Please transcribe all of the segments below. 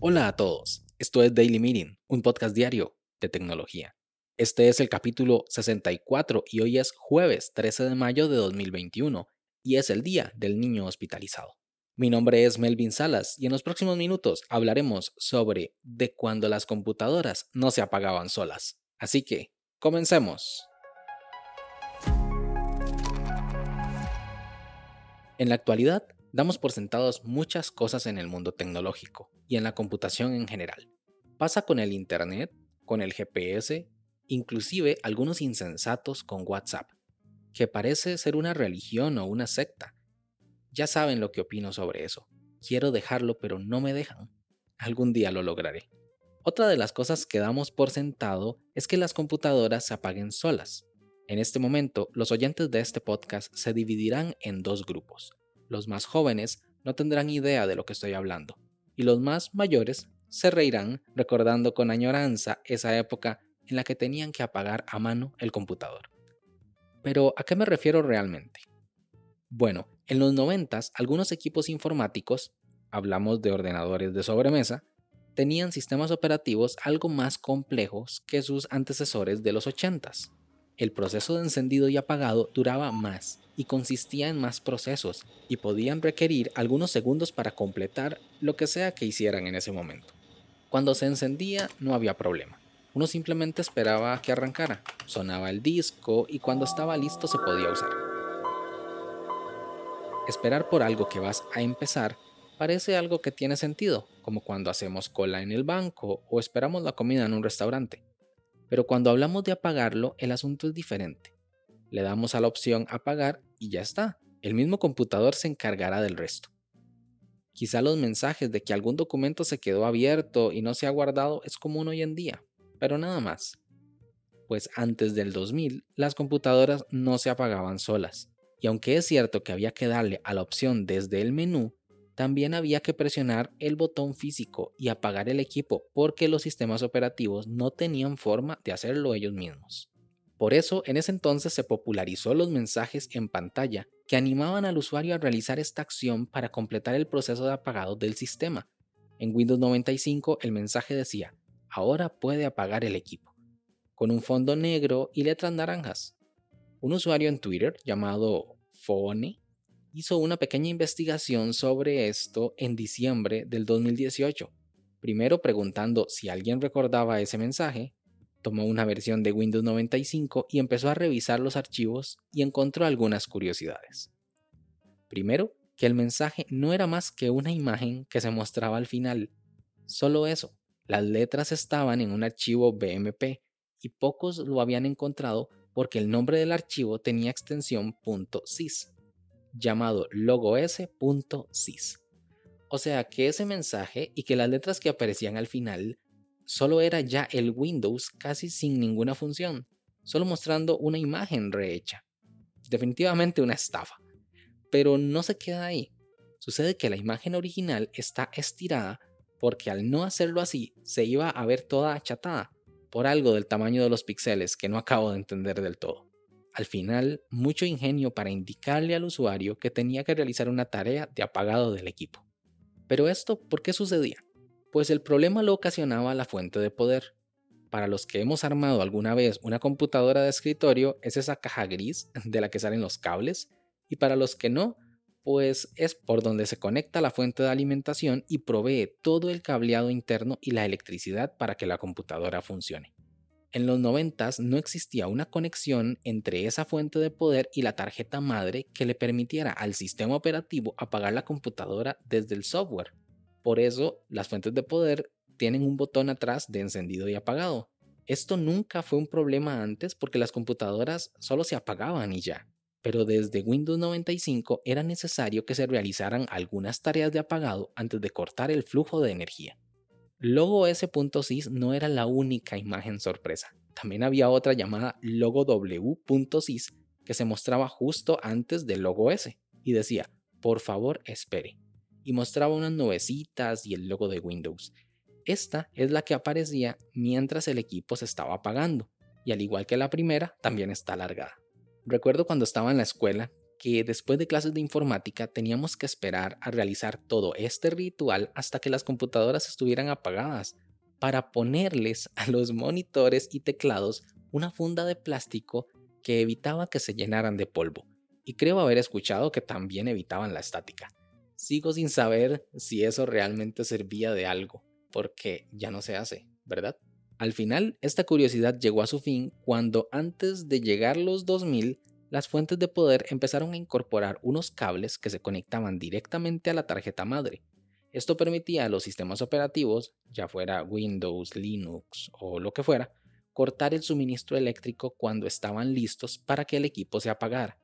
Hola a todos, esto es Daily Meeting, un podcast diario de tecnología. Este es el capítulo 64 y hoy es jueves 13 de mayo de 2021 y es el Día del Niño Hospitalizado. Mi nombre es Melvin Salas y en los próximos minutos hablaremos sobre de cuando las computadoras no se apagaban solas. Así que, comencemos. En la actualidad, damos por sentados muchas cosas en el mundo tecnológico y en la computación en general. Pasa con el Internet, con el GPS, inclusive algunos insensatos con WhatsApp, que parece ser una religión o una secta, ya saben lo que opino sobre eso. Quiero dejarlo, pero no me dejan. Algún día lo lograré. Otra de las cosas que damos por sentado es que las computadoras se apaguen solas. En este momento, los oyentes de este podcast se dividirán en dos grupos. Los más jóvenes no tendrán idea de lo que estoy hablando, y los más mayores se reirán recordando con añoranza esa época en la que tenían que apagar a mano el computador. Pero, ¿a qué me refiero realmente? Bueno, en los 90 algunos equipos informáticos, hablamos de ordenadores de sobremesa, tenían sistemas operativos algo más complejos que sus antecesores de los 80s. El proceso de encendido y apagado duraba más y consistía en más procesos y podían requerir algunos segundos para completar lo que sea que hicieran en ese momento. Cuando se encendía no había problema. Uno simplemente esperaba que arrancara, sonaba el disco y cuando estaba listo se podía usar. Esperar por algo que vas a empezar parece algo que tiene sentido, como cuando hacemos cola en el banco o esperamos la comida en un restaurante. Pero cuando hablamos de apagarlo, el asunto es diferente. Le damos a la opción apagar y ya está. El mismo computador se encargará del resto. Quizá los mensajes de que algún documento se quedó abierto y no se ha guardado es común hoy en día, pero nada más. Pues antes del 2000, las computadoras no se apagaban solas. Y aunque es cierto que había que darle a la opción desde el menú, también había que presionar el botón físico y apagar el equipo porque los sistemas operativos no tenían forma de hacerlo ellos mismos. Por eso, en ese entonces se popularizó los mensajes en pantalla que animaban al usuario a realizar esta acción para completar el proceso de apagado del sistema. En Windows 95 el mensaje decía, ahora puede apagar el equipo, con un fondo negro y letras naranjas. Un usuario en Twitter llamado Fone hizo una pequeña investigación sobre esto en diciembre del 2018. Primero preguntando si alguien recordaba ese mensaje, tomó una versión de Windows 95 y empezó a revisar los archivos y encontró algunas curiosidades. Primero, que el mensaje no era más que una imagen que se mostraba al final. Solo eso, las letras estaban en un archivo BMP y pocos lo habían encontrado porque el nombre del archivo tenía extensión .sys, llamado logos.sys. O sea que ese mensaje y que las letras que aparecían al final solo era ya el Windows casi sin ninguna función, solo mostrando una imagen rehecha. Definitivamente una estafa. Pero no se queda ahí. Sucede que la imagen original está estirada porque al no hacerlo así se iba a ver toda achatada por algo del tamaño de los píxeles que no acabo de entender del todo. Al final, mucho ingenio para indicarle al usuario que tenía que realizar una tarea de apagado del equipo. Pero esto, ¿por qué sucedía? Pues el problema lo ocasionaba la fuente de poder. Para los que hemos armado alguna vez una computadora de escritorio, es esa caja gris de la que salen los cables, y para los que no, pues es por donde se conecta la fuente de alimentación y provee todo el cableado interno y la electricidad para que la computadora funcione. En los 90 no existía una conexión entre esa fuente de poder y la tarjeta madre que le permitiera al sistema operativo apagar la computadora desde el software. Por eso, las fuentes de poder tienen un botón atrás de encendido y apagado. Esto nunca fue un problema antes porque las computadoras solo se apagaban y ya pero desde Windows 95 era necesario que se realizaran algunas tareas de apagado antes de cortar el flujo de energía. Logo S.sys no era la única imagen sorpresa. También había otra llamada logo W.sys que se mostraba justo antes del logo S y decía, por favor espere. Y mostraba unas nubecitas y el logo de Windows. Esta es la que aparecía mientras el equipo se estaba apagando, y al igual que la primera, también está alargada. Recuerdo cuando estaba en la escuela que después de clases de informática teníamos que esperar a realizar todo este ritual hasta que las computadoras estuvieran apagadas para ponerles a los monitores y teclados una funda de plástico que evitaba que se llenaran de polvo. Y creo haber escuchado que también evitaban la estática. Sigo sin saber si eso realmente servía de algo, porque ya no se hace, ¿verdad? Al final, esta curiosidad llegó a su fin cuando antes de llegar los 2000, las fuentes de poder empezaron a incorporar unos cables que se conectaban directamente a la tarjeta madre. Esto permitía a los sistemas operativos, ya fuera Windows, Linux o lo que fuera, cortar el suministro eléctrico cuando estaban listos para que el equipo se apagara.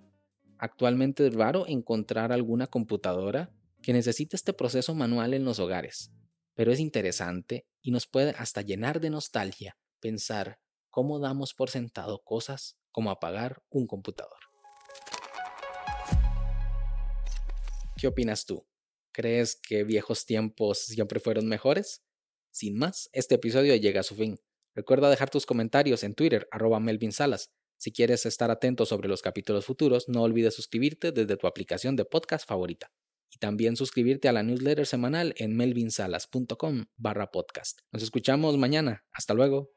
Actualmente es raro encontrar alguna computadora que necesite este proceso manual en los hogares, pero es interesante y nos puede hasta llenar de nostalgia pensar cómo damos por sentado cosas como apagar un computador. ¿Qué opinas tú? ¿Crees que viejos tiempos siempre fueron mejores? Sin más, este episodio llega a su fin. Recuerda dejar tus comentarios en Twitter, arroba Melvin Salas. Si quieres estar atento sobre los capítulos futuros, no olvides suscribirte desde tu aplicación de podcast favorita. Y también suscribirte a la newsletter semanal en melvinsalas.com barra podcast. Nos escuchamos mañana. Hasta luego.